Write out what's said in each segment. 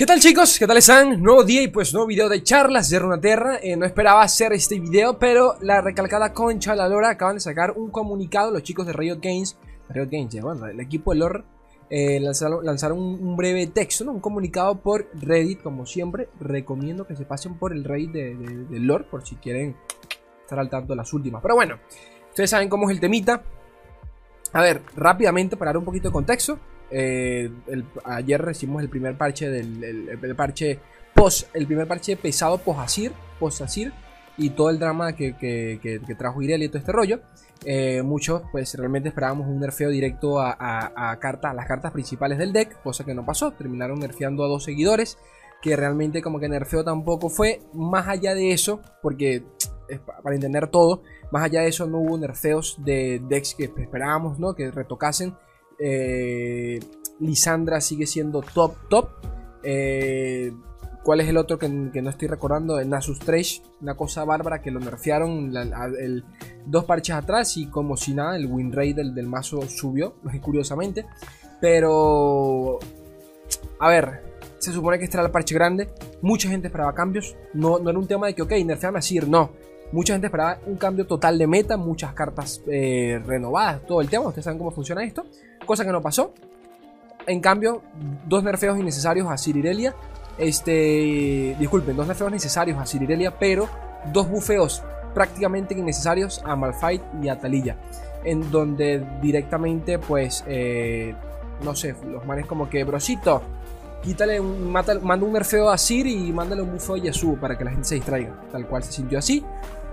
¿Qué tal chicos? ¿Qué tal están? Nuevo día y pues nuevo video de charlas de Runaterra eh, No esperaba hacer este video, pero la recalcada concha de la lora acaban de sacar un comunicado Los chicos de Riot Games, Riot Games, bueno, el equipo de lore eh, lanzaron, un, breve texto, ¿no? un comunicado por Reddit, como siempre Recomiendo que se pasen por el Reddit de, de lore por si quieren estar al tanto de las últimas Pero bueno, ustedes saben cómo es el temita A ver, rápidamente para dar un poquito de contexto eh, ayer recibimos el primer parche del parche post, el primer parche pesado post Asir y todo el drama que, trajo Irelia y todo este rollo. Eh, muchos pues realmente esperábamos un nerfeo directo a, a, a las cartas principales del deck, cosa que no pasó. Terminaron nerfeando a dos seguidores, que realmente como que nerfeo tampoco fue. Más allá de eso, porque para entender todo, más allá de eso no hubo nerfeos de decks que esperábamos, ¿no? Que retocasen eh, Lisandra sigue siendo top, top. Eh, ¿Cuál es el otro que, no estoy recordando? Nasus Trash, una cosa bárbara que lo nerfearon dos parches atrás y como si nada, el win rate del, mazo subió, curiosamente. Pero, a ver, se supone que este era el parche grande. Mucha gente esperaba cambios. No, no era un tema de que, ok, nerfeame a Sir, no. Mucha gente esperaba un cambio total de meta, muchas cartas eh, renovadas, todo el tema. Ustedes saben cómo funciona esto cosa que no pasó. En cambio, dos nerfeos innecesarios a Cirirelia. Este, disculpen, dos nerfeos necesarios a Cirirelia, pero dos bufeos prácticamente innecesarios a Malphite y a Talilla. En donde directamente, pues, eh, no sé, los manes como que, brosito, quítale manda un nerfeo a Sir y mándale un bufeo a Yasuo para que la gente se distraiga. Tal cual se sintió así.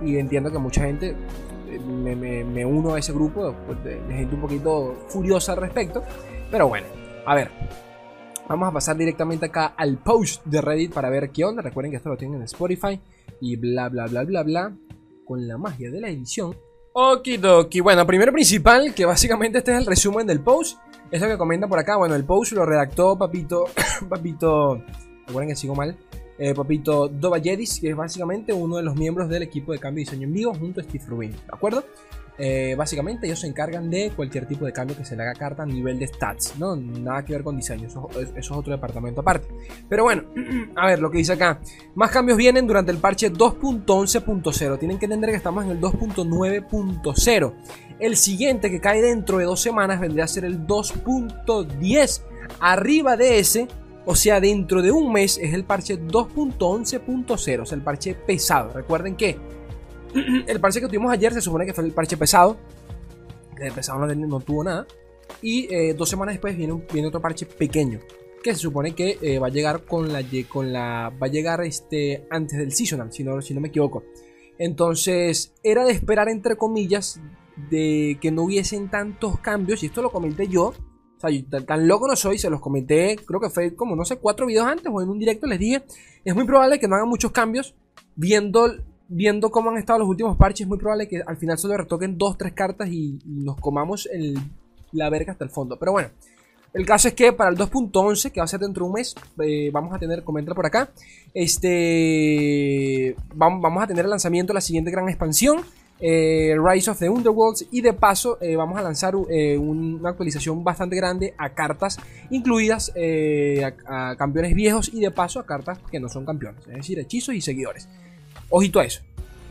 Y entiendo que mucha gente me, uno a ese grupo pues, de, un poquito furiosa al respecto. Pero bueno, a ver. Vamos a pasar directamente acá al post de Reddit para ver qué onda. Recuerden que esto lo tienen en Spotify y bla bla bla bla bla. Con la magia de la edición. Okidoki. Bueno, primero principal, que básicamente este es el resumen del post. Eso que comenta por acá. Bueno, el post lo redactó Papito. Papito. Recuerden que sigo mal eh, Papito Dovalledis, que es básicamente uno de los miembros del equipo de cambio y diseño en vivo junto a Steve Rubin, ¿de acuerdo? Eh, básicamente ellos se encargan de cualquier tipo de cambio que se le haga carta a nivel de stats, ¿no? Nada que ver con diseño, eso, es otro departamento aparte. Pero bueno, a ver lo que dice acá. Más cambios vienen durante el parche 2.11.0. Tienen que entender que estamos en el 2.9.0. El siguiente que cae dentro de dos semanas vendría a ser el 2.10. Arriba de ese o sea, dentro de un mes es el parche 2.11.0, o sea, el parche pesado. Recuerden que el parche que tuvimos ayer se supone que fue el parche pesado. El pesado no, tuvo nada. Y eh, dos semanas después viene, otro parche pequeño. Que se supone que eh, va a llegar con la, con la. Va a llegar este. antes del seasonal, si no, si no me equivoco. Entonces, era de esperar, entre comillas, de que no hubiesen tantos cambios. Y esto lo comenté yo o sea, tan, loco no soy, se los comenté, creo que fue como, no sé, cuatro videos antes o en un directo les dije, es muy probable que no hagan muchos cambios, viendo, viendo cómo han estado los últimos parches, es muy probable que al final solo retoquen dos, tres cartas y, nos comamos la verga hasta el fondo. Pero bueno, el caso es que para el 2.11, que va a ser dentro de un mes, eh, vamos a tener, comenta por acá, este, vamos, vamos a tener el lanzamiento de la siguiente gran expansión. Eh, Rise of the Underworlds y de paso eh, vamos a lanzar eh, una actualización bastante grande a cartas incluidas a, campeones viejos y de paso a cartas que no son campeones, es decir, hechizos y seguidores. Ojito a eso.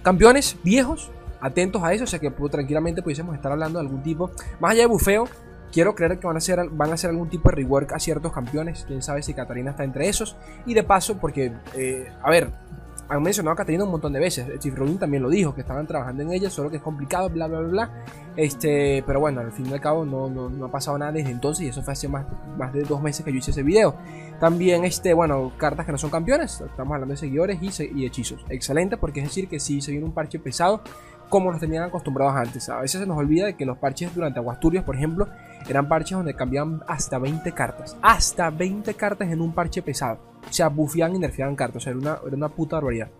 Campeones viejos, atentos a eso, o sea que pues, tranquilamente pudiésemos estar hablando de algún tipo, más allá de bufeo, quiero creer que van a, hacer, van a hacer algún tipo de rework a ciertos campeones. Quién sabe si Katarina está entre esos. Y de paso, porque, a ver, han mencionado a Catarina un montón de veces. Steve Rubin también lo dijo, que estaban trabajando en ella, solo que es complicado, bla, bla, bla, bla. Este, pero bueno, al fin y al cabo no, no, ha pasado nada desde entonces y eso fue hace más, más de dos meses que yo hice ese video. También, este, bueno, cartas que no son campeones, estamos hablando de seguidores y, y hechizos. Excelente, porque es decir que si se viene un parche pesado, como nos tenían acostumbrados antes. A veces se nos olvida de que los parches durante Aguasturias, por ejemplo, eran parches donde cambiaban hasta 20 cartas. Hasta 20 cartas en un parche pesado. O sea, y nerfeaban cartas. O sea, era una, era una puta barbaridad.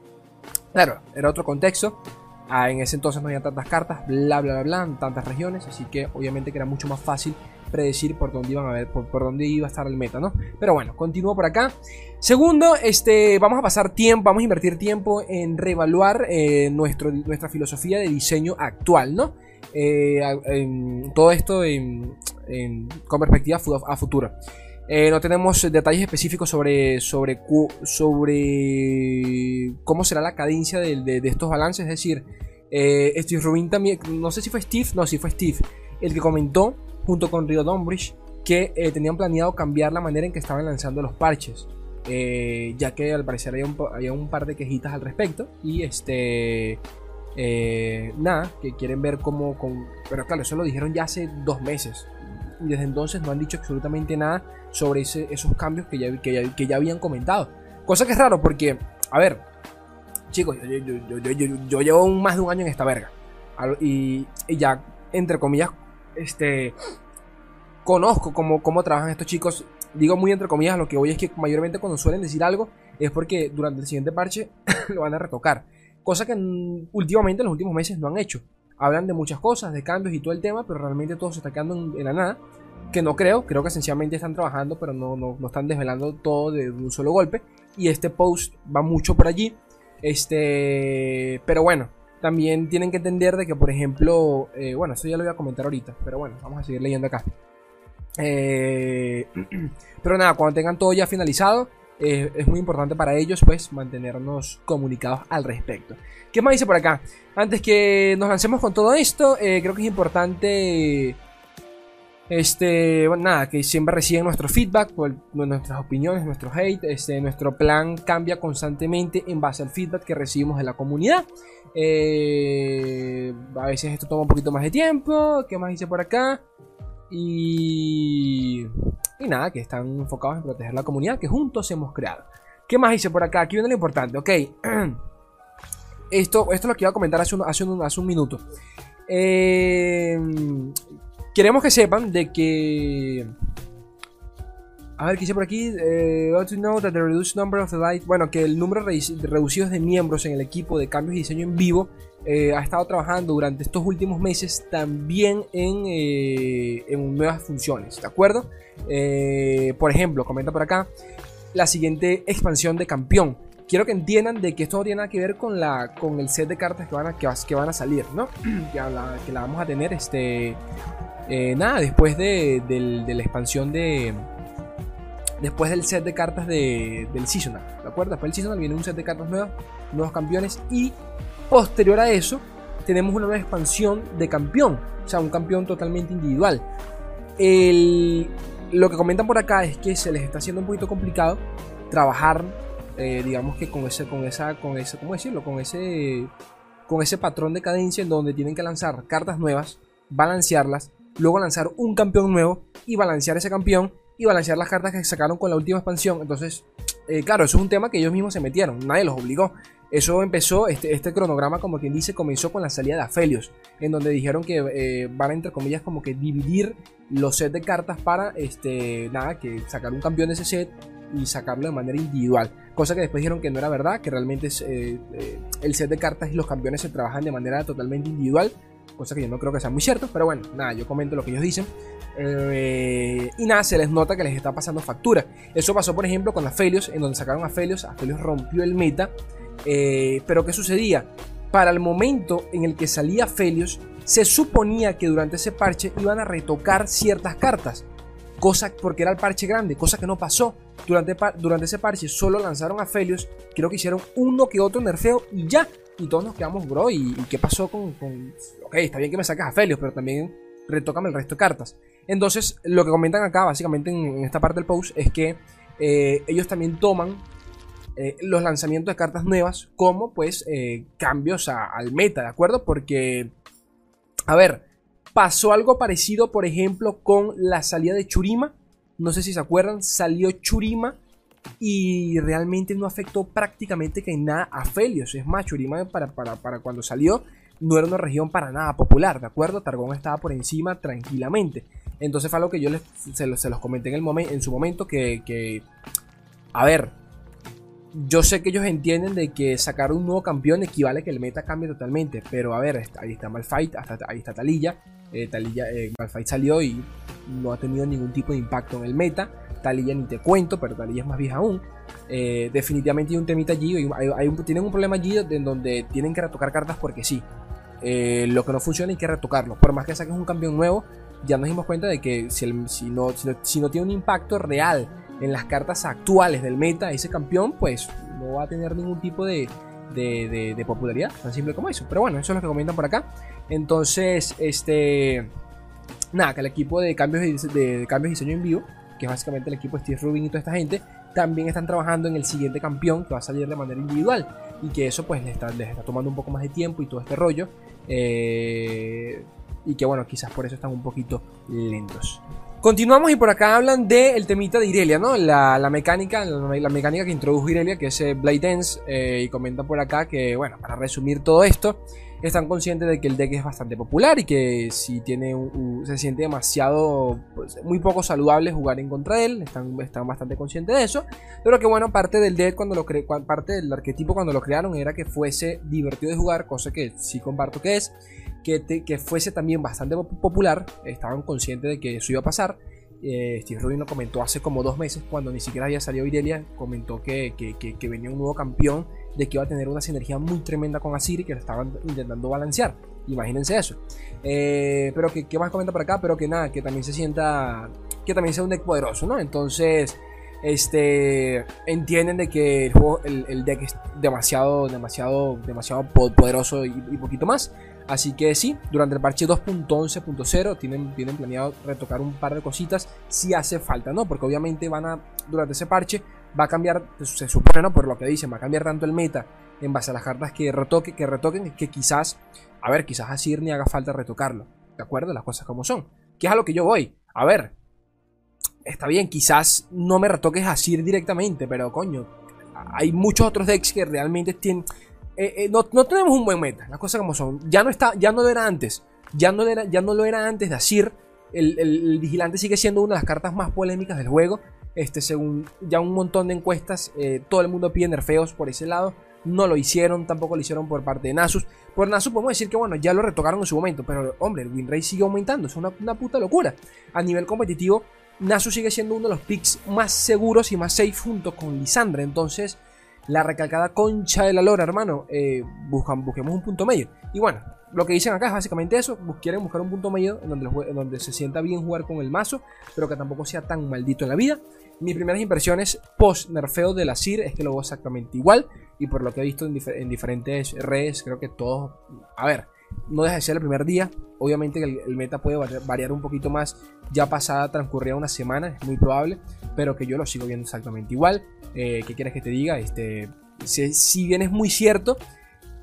Claro, era otro contexto. Ah, en ese entonces no había tantas cartas, bla, bla, bla, bla, tantas regiones. Así que obviamente que era mucho más fácil predecir por dónde iban a ver, por, dónde iba a estar el meta, ¿no? Pero bueno, continúo por acá. Segundo, este, vamos a pasar tiempo, vamos a invertir tiempo en reevaluar eh, nuestro, nuestra filosofía de diseño actual, ¿no? Eh, todo esto con perspectiva a futuro. Eh, no tenemos detalles específicos sobre, sobre, sobre cómo será la cadencia de, estos balances. Es decir, eh, Steve Rubin también, no sé si fue Steve, no, si fue Steve, el que comentó junto con Rio Dombridge que eh, tenían planeado cambiar la manera en que estaban lanzando los parches. ya que al parecer había un, par de quejitas al respecto. Y este. nada, que quieren ver cómo. pero claro, eso lo dijeron ya hace dos meses y desde entonces no han dicho absolutamente nada sobre esos cambios que ya, que, ya, habían comentado. Cosa que es raro porque, a ver, chicos, yo, llevo más de un año en esta verga. Y, ya, entre comillas, este, conozco cómo, cómo trabajan estos chicos. Digo muy entre comillas, lo que voy es que mayormente cuando suelen decir algo es porque durante el siguiente parche lo van a retocar. Cosa que últimamente en los últimos meses no han hecho hablan de muchas cosas, de cambios y todo el tema, pero realmente todo se está quedando en, la nada. Que no creo, creo que sencillamente están trabajando, pero no, no, están desvelando todo de un solo golpe. Y este post va mucho por allí. Este, pero bueno, también tienen que entender de que, por ejemplo, eh, bueno, esto ya lo voy a comentar ahorita, pero bueno, vamos a seguir leyendo acá. Eh, pero nada, cuando tengan todo ya finalizado, eh, es muy importante para ellos pues mantenernos comunicados al respecto. ¿Qué más dice por acá? Antes que nos lancemos con todo esto, eh, creo que es importante este, bueno, nada, que siempre reciben nuestro feedback, nuestras opiniones, nuestro hate. Este, nuestro plan cambia constantemente en base al feedback que recibimos de la comunidad. Eh, a veces esto toma un poquito más de tiempo. ¿Qué más dice por acá? Y y nada, que están enfocados en proteger la comunidad que juntos hemos creado. ¿Qué más hice por acá? Aquí viene lo importante, ok. Esto, esto es lo que iba a comentar hace un, hace hace un minuto. Eh, queremos que sepan de que a ver, ¿qué dice por aquí? Eh, to know that the reduced number of the light, bueno, que el número reducido de miembros en el equipo de cambios y diseño en vivo eh, ha estado trabajando durante estos últimos meses también en, eh, en nuevas funciones, ¿de acuerdo? Eh, por ejemplo, comenta por acá la siguiente expansión de campeón. Quiero que entiendan de que esto no tiene nada que ver con, la, con el set de cartas que van a, que, van a salir, ¿no? que, la, que la vamos a tener, este, nada, después de la expansión de después del set de cartas de, del Seasonal. ¿De acuerdo? Después del Seasonal viene un set de cartas nuevas, nuevos campeones. Y posterior a eso, tenemos una nueva expansión de campeón. O sea, un campeón totalmente individual. lo que comentan por acá es que se les está haciendo un poquito complicado trabajar, eh, digamos que con ese, con esa, con ese, ¿cómo decirlo? Con ese, con ese patrón de cadencia en donde tienen que lanzar cartas nuevas, balancearlas, luego lanzar un campeón nuevo y balancear ese campeón y balancear las cartas que sacaron con la última expansión. Entonces, eh, claro, eso es un tema que ellos mismos se metieron, nadie los obligó. Eso empezó, este, este cronograma, como quien dice, comenzó con la salida de Aphelios, en donde dijeron que eh, van a, entre comillas, como que dividir los sets de cartas para, este, nada, que sacar un campeón de ese set y sacarlo de manera individual. Cosa que después dijeron que no era verdad, que realmente eh, el set de cartas y los campeones se trabajan de manera totalmente individual, cosa que yo no creo que sea muy cierto, pero bueno, nada, yo comento lo que ellos dicen. Eh, y nada, se les nota que les está pasando factura. Eso pasó, por ejemplo, con Aphelios, en donde sacaron a Aphelios. Aphelios rompió el meta. Eh, pero ¿qué sucedía? Para el momento en el que salía Aphelios, se suponía que durante ese parche iban a retocar ciertas cartas. Cosa porque era el parche grande, cosa que no pasó. Durante, durante ese parche solo lanzaron a Aphelios. Creo que hicieron uno que otro nerfeo y ya. Y todos nos quedamos, bro. ¿Y, qué pasó con, Ok, está bien que me sacas a Aphelios, pero también retócame el resto de cartas. Entonces, lo que comentan acá, básicamente en, esta parte del post, es que eh, ellos también toman eh, los lanzamientos de cartas nuevas como, pues, eh, cambios al meta, ¿de acuerdo? Porque, a ver, pasó algo parecido, por ejemplo, con la salida de Churima. No sé si se acuerdan, salió Churima y realmente no afectó prácticamente que nada a Felios. Es más, Churima para, para, para cuando salió no era una región para nada popular, ¿de acuerdo? Targón estaba por encima tranquilamente. Entonces fue algo que yo les, se, los, comenté en, el en su momento que, a ver, yo sé que ellos entienden de que sacar un nuevo campeón equivale a que el meta cambie totalmente, pero a ver, ahí está Malfight, hasta, ahí está Talilla, eh, Talilla eh, Malfight salió y no ha tenido ningún tipo de impacto en el meta, Talilla ni te cuento, pero Talilla es más vieja aún. Eh, definitivamente hay un temita allí, hay, tienen un problema allí en donde tienen que retocar cartas porque sí. lo que no funciona hay que retocarlo. Por más que saques un campeón nuevo, ya nos dimos cuenta de que si, no, tiene un impacto real en las cartas actuales del meta, ese campeón, pues no va a tener ningún tipo de, de, popularidad, tan simple como eso. Pero bueno, eso es lo que comentan por acá. Entonces, este. Nada, que el equipo de cambios de, cambios diseño en vivo, que es básicamente el equipo de Steve Rubin y toda esta gente, también están trabajando en el siguiente campeón que va a salir de manera individual y que eso pues les está, les está tomando un poco más de tiempo y todo este rollo. Eh, y que bueno, quizás por eso están un poquito lentos. Continuamos y por acá hablan del temita de Irelia, ¿no? La, mecánica, la, mecánica que introdujo Irelia, que es eh, Blade Dance, eh, y comenta por acá que, bueno, para resumir todo esto, están conscientes de que el deck es bastante popular y que si tiene se siente demasiado, pues, muy poco saludable jugar en contra de él, están, están bastante conscientes de eso, pero que bueno, parte del deck cuando lo cre parte del arquetipo cuando lo crearon era que fuese divertido de jugar, cosa que sí comparto que es, que, fuese también bastante popular, estaban conscientes de que eso iba a pasar. Eh, Steve Rubin lo comentó hace como dos meses, cuando ni siquiera había salido Irelia, comentó que, que, venía un nuevo campeón, de que iba a tener una sinergia muy tremenda con Asir y que lo estaban intentando balancear. Imagínense eso. Eh, pero que, ¿qué más comenta por acá? Pero que nada, que también se sienta, que también sea un deck poderoso, ¿no? Entonces, este, entienden de que el, juego, el, deck es demasiado, demasiado, demasiado poderoso y poquito más. Así que sí, durante el parche 2.11.0 tienen, tienen planeado retocar un par de cositas si hace falta, ¿no? Porque obviamente van a, durante ese parche, va a cambiar, se supone, ¿no? Por lo que dicen, va a cambiar tanto el meta en base a las cartas que, retoque, que retoquen, que quizás, a ver, quizás a Sir ni haga falta retocarlo, ¿de acuerdo? Las cosas como son. Que es a lo que yo voy. A ver, está bien, quizás no me retoques a Sir directamente, pero coño, hay muchos otros decks que realmente tienen eh, eh, no, tenemos un buen meta, las cosas como son. Ya no, está, ya no lo era antes. Ya no, era, ya no lo era antes de Asir. El, vigilante sigue siendo una de las cartas más polémicas del juego. Este, según ya un montón de encuestas, eh, todo el mundo pide nerfeos por ese lado. No lo hicieron, tampoco lo hicieron por parte de Nasus. Por Nasus podemos decir que bueno, ya lo retocaron en su momento. Pero hombre, el win rate sigue aumentando. Es una, una puta locura. A nivel competitivo, Nasus sigue siendo uno de los picks más seguros y más safe junto con Lisandra. Entonces, la recalcada concha de la lora, hermano. Eh, buscan, busquemos un punto medio. Y bueno, lo que dicen acá es básicamente eso. Quieren buscar un punto medio en donde, en donde se sienta bien jugar con el mazo, pero que tampoco sea tan maldito en la vida. Mis primeras impresiones post nerfeo de la CIR es que lo veo exactamente igual. Y por lo que he visto en, en diferentes redes, creo que todos. A ver, no deja de ser el primer día. Obviamente que el, meta puede variar un poquito más. Ya pasada, transcurrida una semana, es muy probable. Pero que yo lo sigo viendo exactamente igual. Eh, ¿Qué quieres que te diga? Este, si, bien es muy cierto,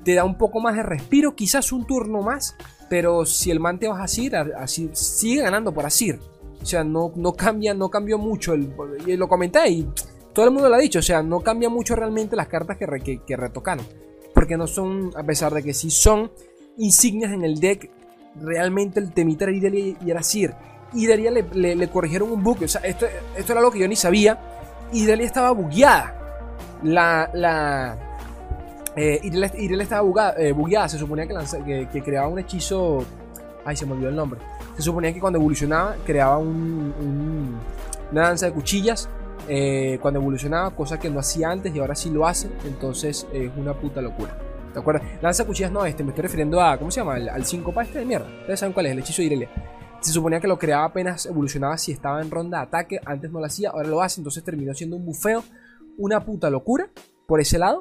te da un poco más de respiro. Quizás un turno más. Pero si el man te vas a Asir, así, sigue ganando por Asir. O sea, no, no cambia, no cambió mucho. El, y lo comenté y todo el mundo lo ha dicho. O sea, no cambia mucho realmente las cartas que, que, que retocaron. Porque no son, a pesar de que sí son insignias en el deck, realmente el temita era Idalia y era Sir. Idalia le, le, corrigieron un bug, o sea, esto, esto era algo que yo ni sabía. Idalia estaba bugueada. La. la eh, estaba eh, bugueada, se suponía que, que, creaba un hechizo. Ay, se me olvidó el nombre. Se suponía que cuando evolucionaba creaba un, una danza de cuchillas. Eh, cuando evolucionaba, cosa que no hacía antes y ahora sí lo hace. Entonces es una puta locura. ¿Te acuerdas? Lanza cuchillas no, este, me estoy refiriendo a. ¿Cómo se llama? Al 5 pa este de mierda. Ustedes saben cuál es, el hechizo de Irelia. Se suponía que lo creaba apenas evolucionaba si estaba en ronda de ataque. Antes no lo hacía, ahora lo hace. Entonces terminó siendo un bufeo. Una puta locura por ese lado.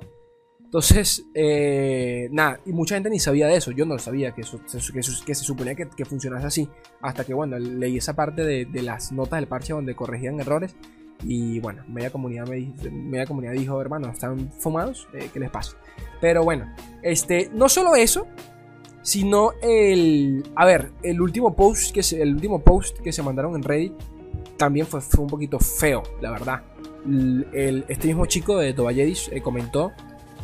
Entonces, eh, nada, y mucha gente ni sabía de eso. Yo no lo sabía, que, eso, que, se suponía que, funcionase así. Hasta que, bueno, leí esa parte de, de, las notas del parche donde corregían errores. Y bueno, media comunidad, me, media comunidad dijo, hermano, están fumados, eh, ¿qué les pasa? Pero bueno, este, no solo eso, sino el, a ver, el último post que se, el último post que se mandaron en Reddit también fue, fue un poquito feo, la verdad. El, este mismo chico de Toballedis eh, comentó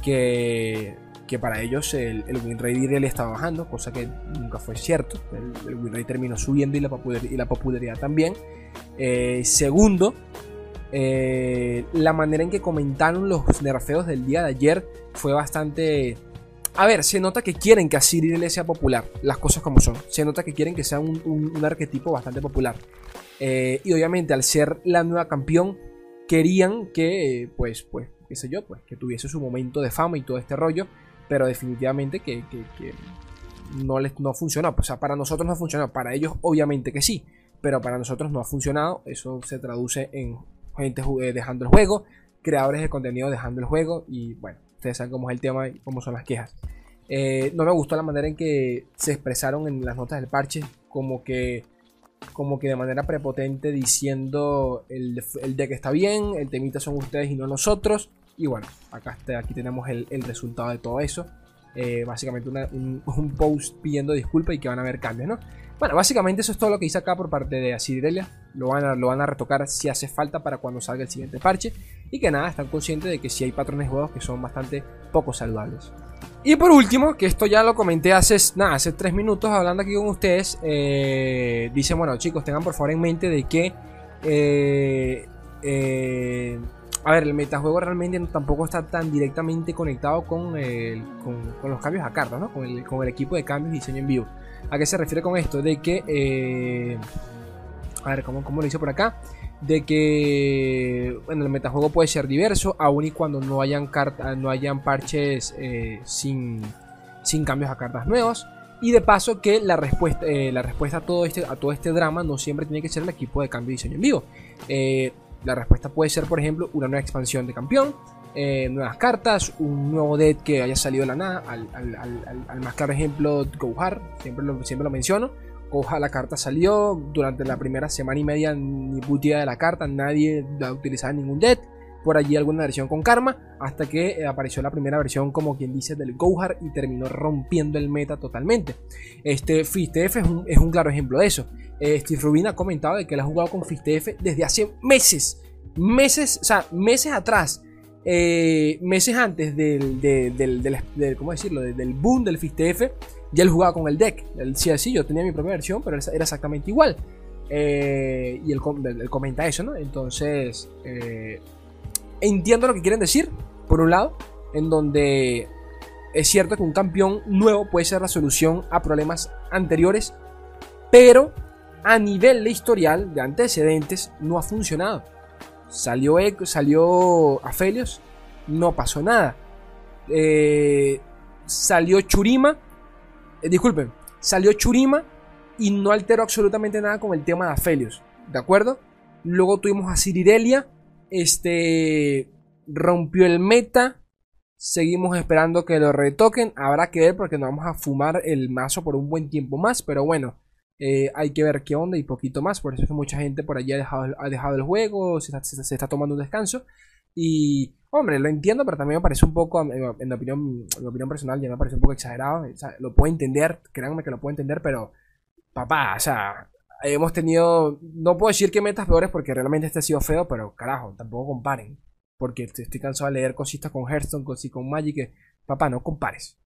que, que para ellos el, el win estaba bajando, cosa que nunca fue cierto. El, win terminó subiendo y la, popularidad, y la popularidad también. Eh, segundo, eh, la manera en que comentaron los nerfeos del día de ayer fue bastante... A ver, se nota que quieren que Asir sea popular, las cosas como son. Se nota que quieren que sea un, arquetipo bastante popular. Eh, y obviamente al ser la nueva campeón, querían que, pues, pues, qué sé yo, pues, que tuviese su momento de fama y todo este rollo. Pero definitivamente que, no les no funcionó. O sea, para nosotros no funcionó. Para ellos, obviamente que sí. Pero para nosotros no ha funcionado. Eso se traduce en gente eh, dejando el juego, creadores de contenido dejando el juego. Y bueno, ustedes saben cómo es el tema y cómo son las quejas. Eh, no me gustó la manera en que se expresaron en las notas del parche. Como que como que de manera prepotente diciendo el, el deck está bien, el temita son ustedes y no nosotros. Y bueno, acá aquí tenemos el, resultado de todo eso. Eh, básicamente un, post pidiendo disculpas y que van a haber cambios, ¿no? Bueno, básicamente eso es todo lo que hice acá por parte de Asirelia. Lo van, a, lo van a retocar si hace falta para cuando salga el siguiente parche. Y que nada, están conscientes de que si hay patrones juegos que son bastante poco saludables. Y por último, que esto ya lo comenté hace, nada, hace tres minutos hablando aquí con ustedes, eh, dicen, bueno chicos, tengan por favor en mente de que, eh, eh, a ver, el metajuego realmente tampoco está tan directamente conectado con, con, los cambios a cartas, ¿no? Con el, con el, equipo de cambios y diseño en vivo. ¿A qué se refiere con esto? De que, a ver, ¿cómo, ¿cómo lo hice por acá? de que bueno, el metajuego puede ser diverso, aun y cuando no hayan, cartas, no hayan parches eh, sin, sin cambios a cartas nuevas. Y de paso que la respuesta, eh, la respuesta a, todo este, a todo este drama no siempre tiene que ser el equipo de cambio de diseño en vivo. Eh, la respuesta puede ser, por ejemplo, una nueva expansión de campeón, nuevas cartas, un nuevo deck que haya salido de la nada. Al, al más claro ejemplo, Gohar, siempre lo, siempre lo menciono Coja la carta salió. Durante la primera semana y media, ni puta de la carta, nadie la utilizaba en ningún deck. Por allí alguna versión con karma, hasta que eh, apareció la primera versión, como quien dice, del Gohar y terminó rompiendo el meta totalmente. Este FISTF es un, es un claro ejemplo de eso. Eh, Steve Rubin ha comentado de que él ha jugado con FISTF desde hace meses. Meses, o sea, meses atrás. Eh, meses antes del, del, ¿cómo decirlo? del boom del FISTF ya él jugaba con el deck. Él decía, sí, yo tenía mi propia versión, pero era exactamente igual. Y él, comenta eso, ¿no? Entonces, entiendo lo que quieren decir, por un lado, en donde es cierto que un campeón nuevo puede ser la solución a problemas anteriores, pero a nivel de historial, de antecedentes, no ha funcionado. Salió, salió Aphelios, no pasó nada. Eh, salió Churima, eh, disculpen, salió Churima y no alteró absolutamente nada con el tema de Aphelios, ¿de acuerdo? Luego tuvimos a Cirirelia, este rompió el meta, seguimos esperando que lo retoquen, habrá que ver porque nos vamos a fumar el mazo por un buen tiempo más, pero bueno, eh, hay que ver qué onda y poquito más, por eso es que mucha gente por allí ha dejado, el juego, se está tomando un descanso. Y Hombre, lo entiendo, pero también me parece un poco, en mi opinión, en opinión personal, ya me parece un poco exagerado. lo puedo entender, créanme que lo puedo entender, pero, papá, o sea, hemos tenido, no puedo decir que metas peores porque realmente este ha sido feo, pero carajo, tampoco comparen. Porque estoy cansado de leer cositas con Hearthstone, cositas con Magic, que, papá, no compares.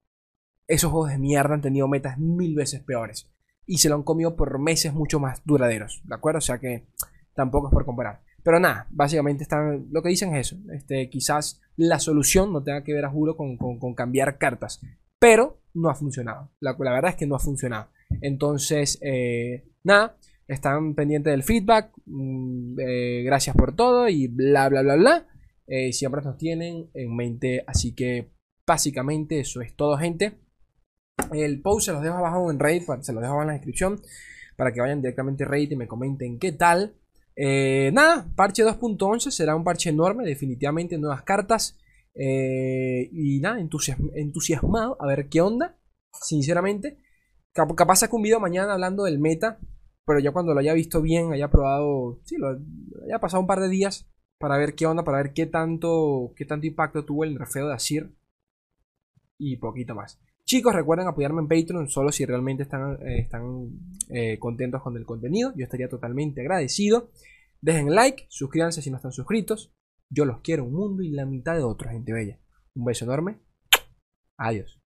Esos juegos de mierda han tenido metas mil veces peores. Y se lo han comido por meses mucho más duraderos, ¿de acuerdo? O sea que tampoco es por comparar. Pero nada, básicamente están, lo que dicen es eso. Este, quizás la solución no tenga que ver, a juro, con, cambiar cartas. Pero no ha funcionado. La, verdad es que no ha funcionado. Entonces, eh, nada, están pendientes del feedback. Mm, eh, gracias por todo y bla, bla, bla, bla. Eh, siempre nos tienen en mente. Así que básicamente eso es todo, gente. El post se los dejo abajo en Reddit, se los dejo abajo en la descripción para que vayan directamente a Reddit y me comenten qué tal. Nada, parche 2.11 será un parche enorme, definitivamente nuevas cartas. Y nada, entusiasmado a ver qué onda, sinceramente. Capaz saco un video mañana hablando del meta, pero ya cuando lo haya visto bien, haya probado, sí, lo haya pasado un par de días para ver qué onda, para ver qué tanto, qué tanto impacto tuvo el nerfeo de Asir y poquito más. Chicos, recuerden apoyarme en Patreon solo si realmente están, eh, están eh, contentos con el contenido. Yo estaría totalmente agradecido. Dejen like, suscríbanse si no están suscritos. Yo los quiero un mundo y la mitad de otros, gente bella. Un beso enorme. Adiós.